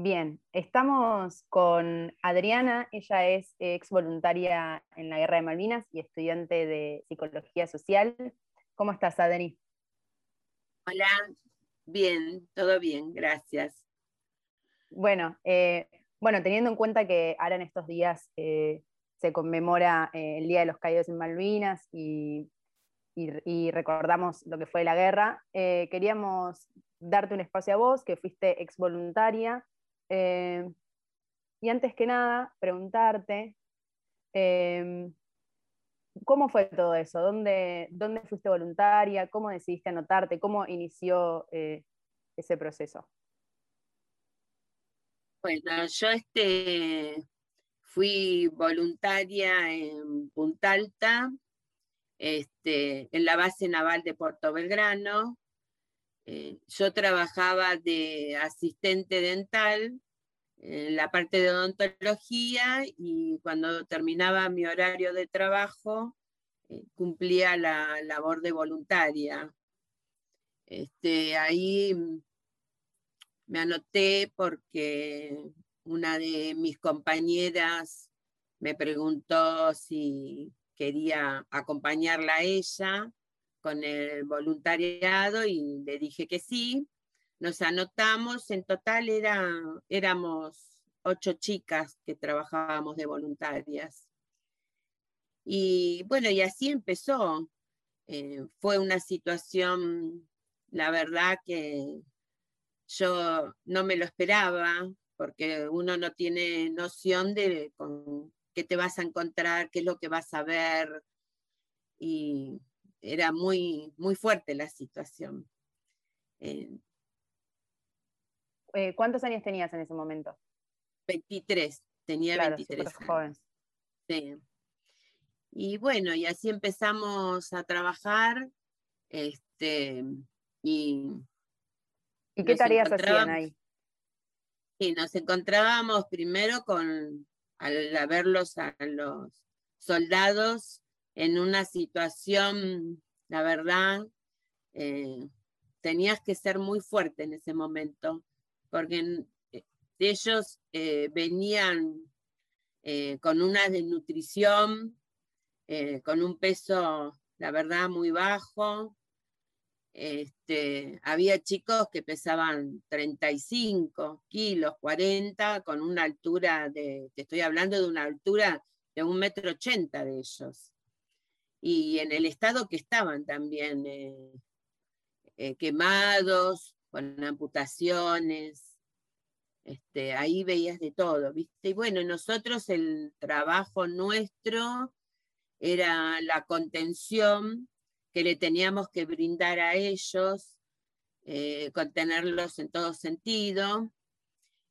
Bien, estamos con Adriana, ella es ex voluntaria en la Guerra de Malvinas y estudiante de Psicología Social. ¿Cómo estás, Adri? Hola, bien, todo bien, gracias. Bueno, eh, bueno, teniendo en cuenta que ahora en estos días eh, se conmemora eh, el Día de los Caídos en Malvinas y, y, recordamos lo que fue la guerra, queríamos darte un espacio a vos, que fuiste ex voluntaria eh, y antes que nada, preguntarte, em, ¿cómo fue todo eso? ¿Dónde, ¿Dónde, fuiste voluntaria? ¿Cómo decidiste anotarte? ¿Cómo inició eh, ese proceso? Bueno, yo este, fui voluntaria en Punta Alta, este, en la base naval de Puerto Belgrano, eh, yo trabajaba de asistente dental en la parte de odontología y cuando terminaba mi horario de trabajo eh, cumplía la labor de voluntaria. Este, ahí me anoté porque una de mis compañeras me preguntó si quería acompañarla a ella con el voluntariado y le dije que sí. Nos anotamos, en total era, éramos ocho chicas que trabajábamos de voluntarias. Y bueno, y así empezó. Eh, fue una situación, la verdad que yo no me lo esperaba, porque uno no tiene noción de qué te vas a encontrar, qué es lo que vas a ver. Y era muy, muy fuerte la situación. Eh, eh, ¿Cuántos años tenías en ese momento? 23, tenía 23 joven. Sí. Y bueno, y así empezamos a trabajar. Este, y, ¿Y qué tareas hacían ahí? Y nos encontrábamos primero con, al verlos a los soldados en una situación, la verdad, eh, tenías que ser muy fuerte en ese momento, porque eh, ellos eh, venían con una desnutrición, con un peso, la verdad, muy bajo. Este, había chicos que pesaban 35 kilos, 40, con una altura de, te estoy hablando de una altura de un metro ochenta de ellos y en el estado que estaban también eh, eh, quemados, con amputaciones. Este, ahí veías de todo. Y bueno, nosotros el trabajo nuestro era la contención que le teníamos que brindar a ellos, eh, contenerlos en todo sentido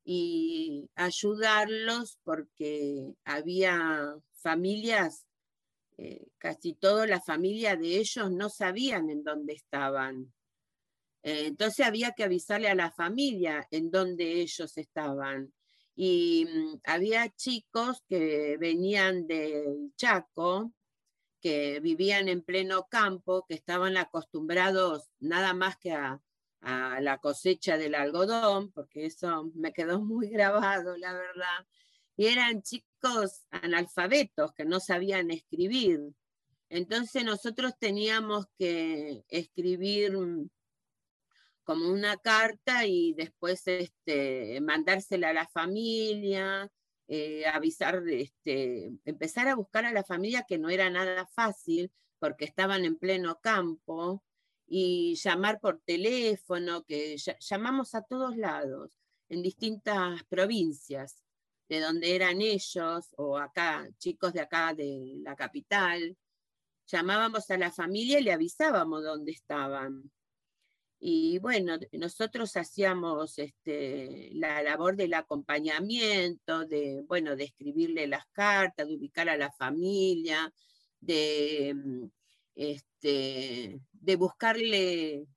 y ayudarlos porque había familias eh, casi toda la familia de ellos no sabían en dónde estaban. Eh, entonces había que avisarle a la familia en dónde ellos estaban. Y mm, había chicos que venían del Chaco, que vivían en pleno campo, que estaban acostumbrados nada más que a, a la cosecha del algodón, porque eso me quedó muy grabado, la verdad. Y eran chicos analfabetos que no sabían escribir. Entonces nosotros teníamos que escribir como una carta y después este, mandársela a la familia, eh, avisar, este, empezar a buscar a la familia que no era nada fácil porque estaban en pleno campo y llamar por teléfono, que llamamos a todos lados, en distintas provincias de donde eran ellos, o acá, chicos de acá de la capital, llamábamos a la familia y le avisábamos dónde estaban. Y bueno, nosotros hacíamos este, la labor del acompañamiento, de, bueno, de escribirle las cartas, de ubicar a la familia, de, este, de buscarle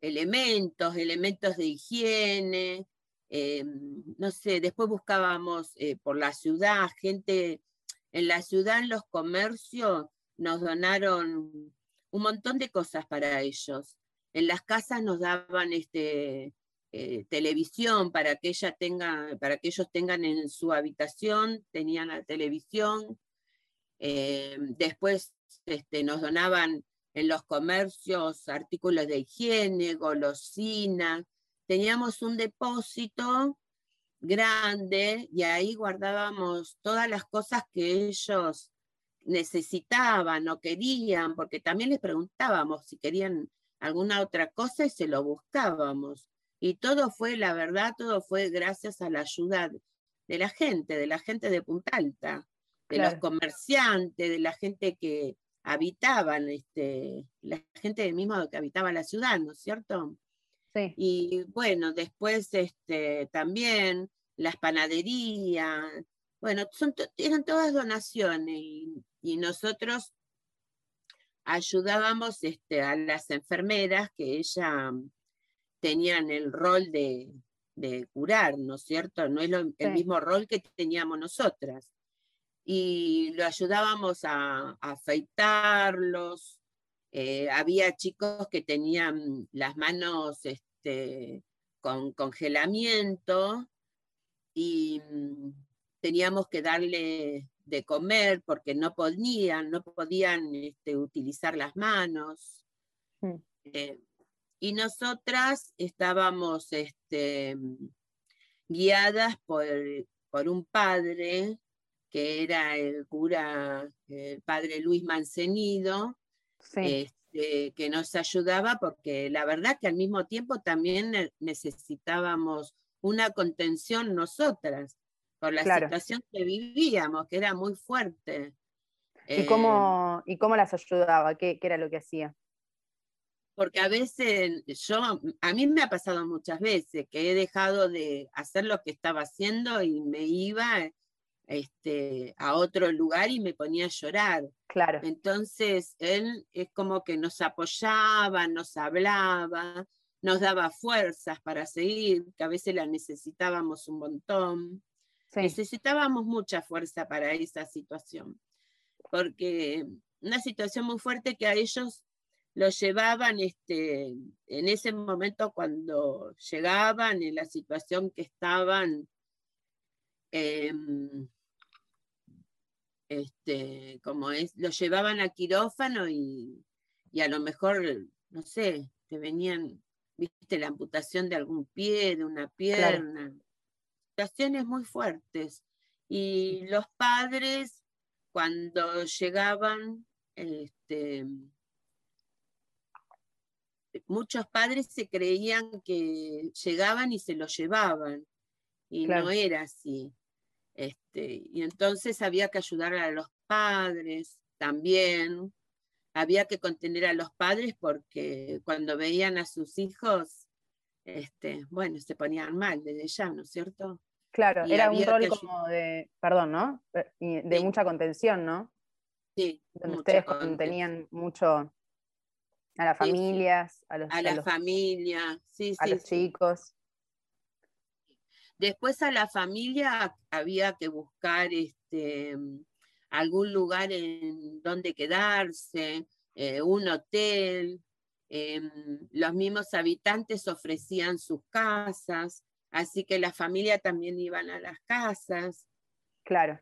elementos, elementos de higiene, eh, no sé, después buscábamos eh, por la ciudad, gente en la ciudad, en los comercios, nos donaron un montón de cosas para ellos. En las casas nos daban este, eh, televisión para que ella tenga, para que ellos tengan en su habitación, tenían la televisión. Eh, después este, nos donaban en los comercios artículos de higiene, golosinas. Teníamos un depósito grande y ahí guardábamos todas las cosas que ellos necesitaban o querían, porque también les preguntábamos si querían alguna otra cosa y se lo buscábamos. Y todo fue, la verdad, todo fue gracias a la ayuda de la gente, de la gente de Punta Alta, de los comerciantes, de la gente que habitaban, este, la gente mismo que habitaba la ciudad, ¿no es cierto? Sí. Y bueno, después este, también las panaderías, bueno, son eran todas donaciones y, y nosotros ayudábamos este, a las enfermeras que ella tenían el rol de, curar, ¿no es cierto? No es el mismo rol que teníamos nosotras. Y lo ayudábamos a, afeitarlos. Eh, había chicos que tenían las manos este, con congelamiento y mm, teníamos que darle de comer porque no podían, no podían este, utilizar las manos. Mm. Eh, y nosotras estábamos este, guiadas por, por un padre que era el cura, el padre Luis Mancenido, este, que nos ayudaba porque la verdad que al mismo tiempo también necesitábamos una contención nosotras por la situación que vivíamos, que era muy fuerte. ¿Y cómo, eh, ¿y cómo las ayudaba? ¿Qué, ¿Qué, era lo que hacía? porque a veces yo, a mí me ha pasado muchas veces que he dejado de hacer lo que estaba haciendo y me iba este, a otro lugar y me ponía a llorar. Claro. Entonces él es como que nos apoyaba, nos hablaba, nos daba fuerzas para seguir, que a veces la necesitábamos un montón. Necesitábamos mucha fuerza para esa situación, porque una situación muy fuerte que a ellos los llevaban este, en ese momento cuando llegaban, en la situación que estaban, em, este, como es, los llevaban a quirófano y, a lo mejor, no sé, te venían, viste, la amputación de algún pie, de una pierna, situaciones muy fuertes. Y los padres, cuando llegaban, este, muchos padres se creían que llegaban y se lo llevaban, y no era así. Este, y entonces había que ayudar a los padres también, había que contener a los padres porque cuando veían a sus hijos, este, bueno, se ponían mal desde ya, ¿no es cierto? Claro, era un rol como de, perdón, ¿no? Eh, de mucha contención, ¿no? Sí. Donde ustedes contenían mucho a las familias, a los, a la familia, sí, a los chicos. Después a la familia había que buscar este, algún lugar en donde quedarse, eh, un hotel. Em, los mismos habitantes ofrecían sus casas, así que la familia también iban a las casas. Claro.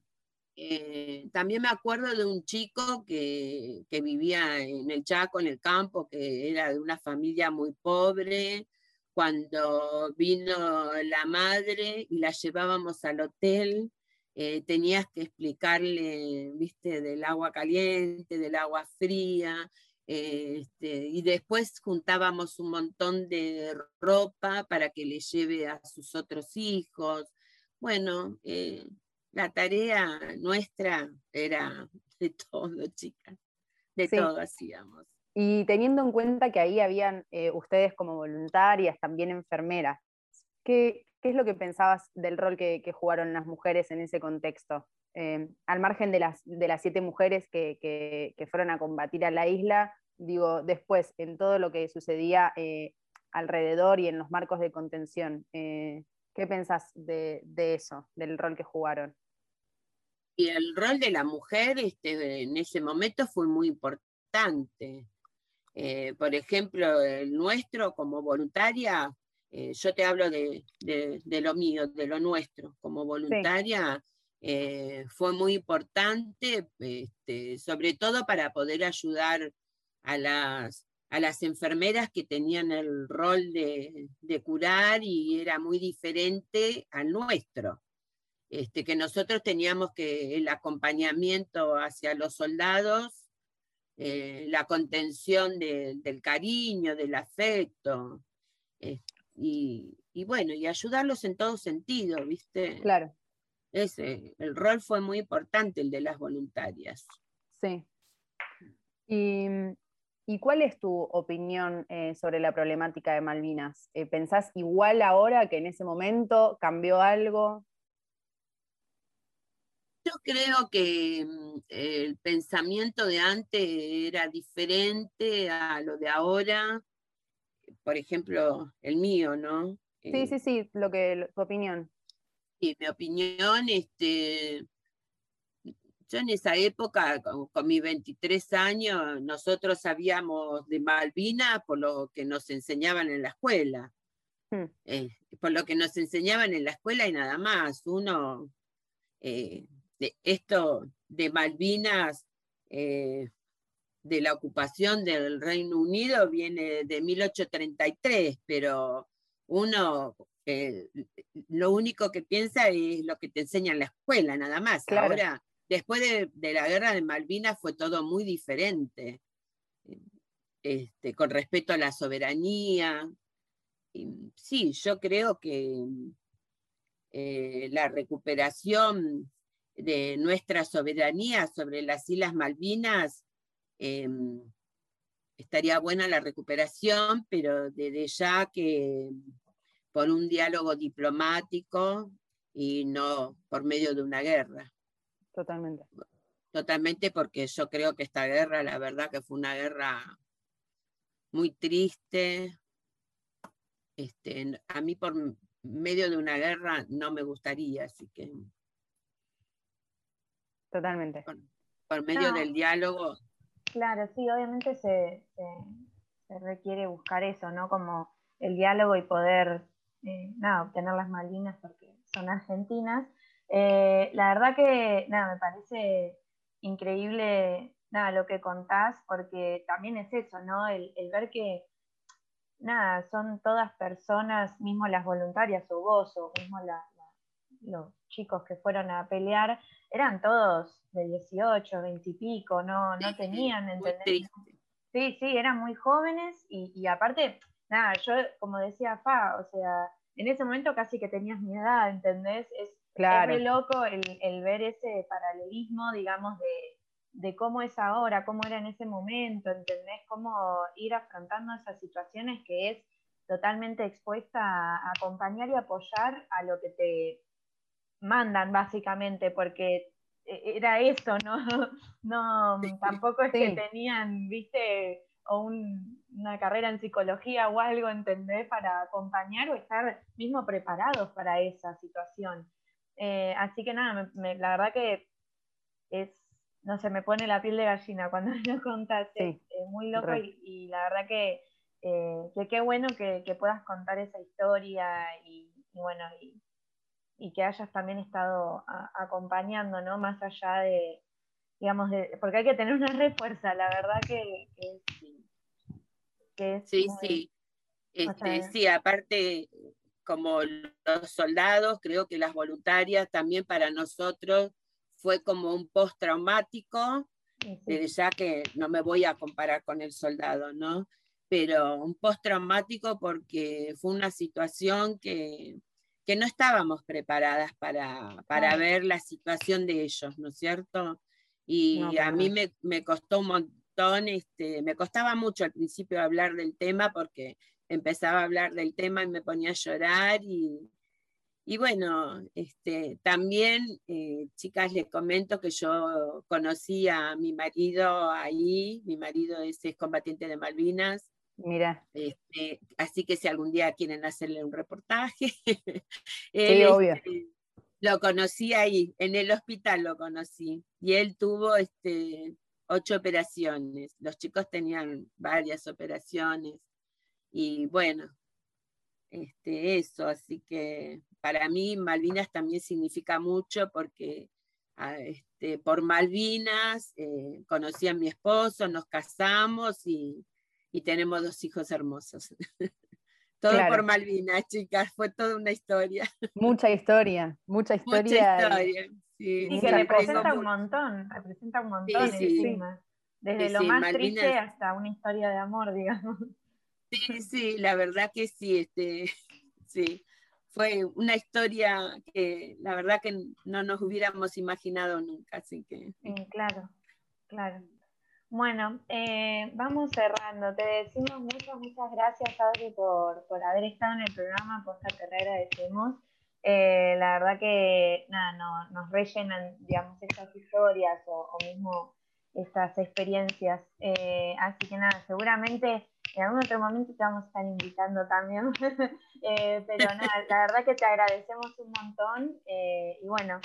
Eh, también me acuerdo de un chico que, vivía en el Chaco, en el campo, que era de una familia muy pobre. Cuando vino la madre y la llevábamos al hotel, eh, tenías que explicarle, viste, del agua caliente, del agua fría, eh, este, y después juntábamos un montón de ropa para que le lleve a sus otros hijos. Bueno, la tarea nuestra era de todo, chicas, de todo hacíamos. Y teniendo en cuenta que ahí habían eh, ustedes como voluntarias, también enfermeras, ¿qué, es lo que pensabas del rol que, jugaron las mujeres en ese contexto? Eh, al margen de las, de las siete mujeres que, fueron a combatir a la isla, digo, después, en todo lo que sucedía eh, alrededor y en los marcos de contención, ¿qué pensás de, de eso, del rol que jugaron? Y el rol de la mujer este, en ese momento fue muy importante. Eh, por ejemplo, el nuestro como voluntaria eh, yo te hablo de, lo mío, de lo nuestro, como voluntaria, eh, fue muy importante, este, sobre todo para poder ayudar a las, a las enfermeras que tenían el rol de, curar y era muy diferente al nuestro. Este, que nosotros teníamos que el acompañamiento hacia los soldados, eh, la contención del cariño, del afecto, y, bueno, y ayudarlos en todo sentido, ¿viste? Claro. Ese, el rol fue muy importante, el de las voluntarias. Sí. Y, cuál es tu opinión eh, sobre la problemática de Malvinas? Eh, ¿Pensás igual ahora que en ese momento cambió algo? Yo creo que mm, el pensamiento de antes era diferente a lo de ahora por ejemplo, el mío, ¿no? Sí, eh, sí, sí, lo que, tu opinión. Sí, mi opinión, este, yo en esa época, con, mis 23 años, nosotros sabíamos de Malvinas por lo que nos enseñaban en la escuela. Hmm. Eh, por lo que nos enseñaban en la escuela y nada más. Uno, eh, de esto de Malvinas, de la ocupación del Reino Unido viene de 1833, pero uno eh, lo único que piensa es lo que te enseña en la escuela, nada más. Ahora, después de, la guerra de Malvinas fue todo muy diferente, este, con respecto a la soberanía. sí, yo creo que eh, la recuperación de nuestra soberanía sobre las Islas Malvinas Em, estaría buena la recuperación, pero desde ya que por un diálogo diplomático y no por medio de una guerra. Totalmente. Totalmente porque yo creo que esta guerra, la verdad que fue una guerra muy triste. Este, a mí por medio de una guerra no me gustaría, así que... Totalmente. Por, medio del diálogo Claro, sí, obviamente se, requiere buscar eso, ¿no? Como el diálogo y poder, eh, nada, obtener las Malvinas porque son argentinas. Eh, la verdad que, nada, me parece increíble, nada, lo que contás, porque también es eso, ¿no? El, ver que, nada, son todas personas, mismo las voluntarias o vos, o mismo los chicos que fueron a pelear, eran todos de 18, 20 y pico, no, no tenían, ¿entendés? Sí, sí, eran muy jóvenes y, aparte, nada, yo como decía Fa, o sea, en ese momento casi que tenías mi edad, ¿entendés? Es, claro. muy loco el, ver ese paralelismo, digamos, de, cómo es ahora, cómo era en ese momento, ¿entendés? Cómo ir afrontando esas situaciones que es totalmente expuesta a acompañar y apoyar a lo que te mandan básicamente, porque e-, era eso, ¿no? No, tampoco es que tenían, viste, o una carrera en psicología o algo, ¿entendés? Para acompañar o estar mismo preparados para esa situación. Eh, así que nada, la verdad que es, no sé, me pone la piel de gallina cuando lo contaste, es muy loco y, la verdad que, eh, qué bueno que, puedas contar esa historia y, y bueno, y, y que hayas también estado acompañando, ¿no? Más allá de, digamos, de, porque hay que tener una refuerza, la verdad que, que, sí. sí, este, sí, aparte, como los soldados, creo que las voluntarias también para nosotros fue como un post-traumático, ya que no me voy a comparar con el soldado, ¿no? Pero un post-traumático porque fue una situación que que no estábamos preparadas para, para ver la situación de ellos, ¿no es cierto? Y a mí me, me, costó un montón, este, me costaba mucho al principio hablar del tema porque empezaba a hablar del tema y me ponía a llorar y, y bueno, este, también, eh, chicas, les comento que yo conocí a mi marido ahí, mi marido es combatiente de Malvinas, Mira. Este, así que si algún día quieren hacerle un reportaje. sí, obvio. Este, lo conocí ahí, en el hospital lo conocí. Y él tuvo este, ocho operaciones. Los chicos tenían varias operaciones. Y bueno, este, eso, así que para mí Malvinas también significa mucho porque ah, este, por Malvinas eh, conocí a mi esposo, nos casamos y, tenemos dos hijos hermosos. Todo por Malvinas, chicas, fue toda una historia. Mucha historia, mucha historia. Mucha historia, sí. Y que representa un montón, representa un montón Desde lo más triste hasta una historia de amor, digamos. Sí, sí, la verdad que sí, este, sí. Fue una historia que la verdad que no nos hubiéramos imaginado nunca, así que. claro, claro. Bueno, eh, vamos cerrando. Te decimos muchas, muchas gracias, Adri, por, por haber estado en el programa, Posta te agradecemos. Eh, la verdad que nada, no, nos rellenan, digamos, estas historias o, o mismo estas experiencias. Eh, así que nada, seguramente en algún otro momento te vamos a estar invitando también. Eh, pero nada, la verdad que te agradecemos un montón. Eh, y bueno,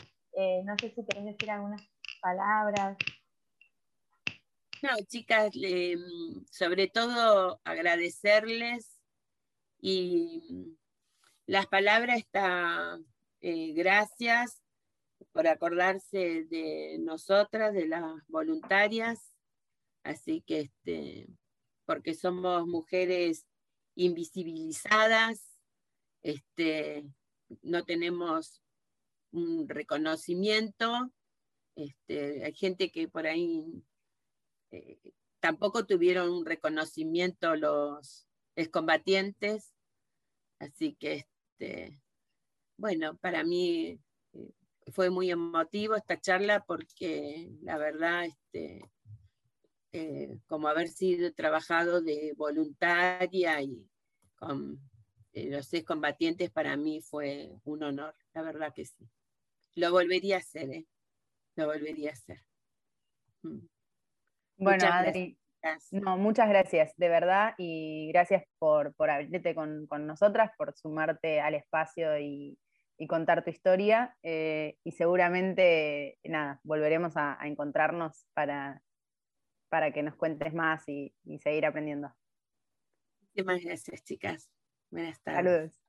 no sé si querés decir algunas palabras. No, chicas, sobre todo agradecerles y las palabras está gracias por acordarse de nosotras, de las voluntarias, así que este, porque somos mujeres invisibilizadas, este, no tenemos un reconocimiento, este, hay gente que por ahí eh, tampoco tuvieron un reconocimiento los excombatientes, así que este, bueno, para mí fue muy emotivo esta charla porque la verdad, este, eh, como haber sido trabajado de voluntaria y con eh, los seis combatientes para mí fue un honor, la verdad que sí. Lo volvería a hacer, ¿eh? Lo volvería a hacer. Mm. Bueno, Adri, no, muchas gracias, de verdad, y gracias por, por abrirte con, con nosotras, por sumarte al espacio y, y contar tu historia. Eh, y seguramente, nada, volveremos a, encontrarnos para, para que nos cuentes más y, y seguir aprendiendo. Muchísimas gracias, chicas. Buenas tardes. Saludos.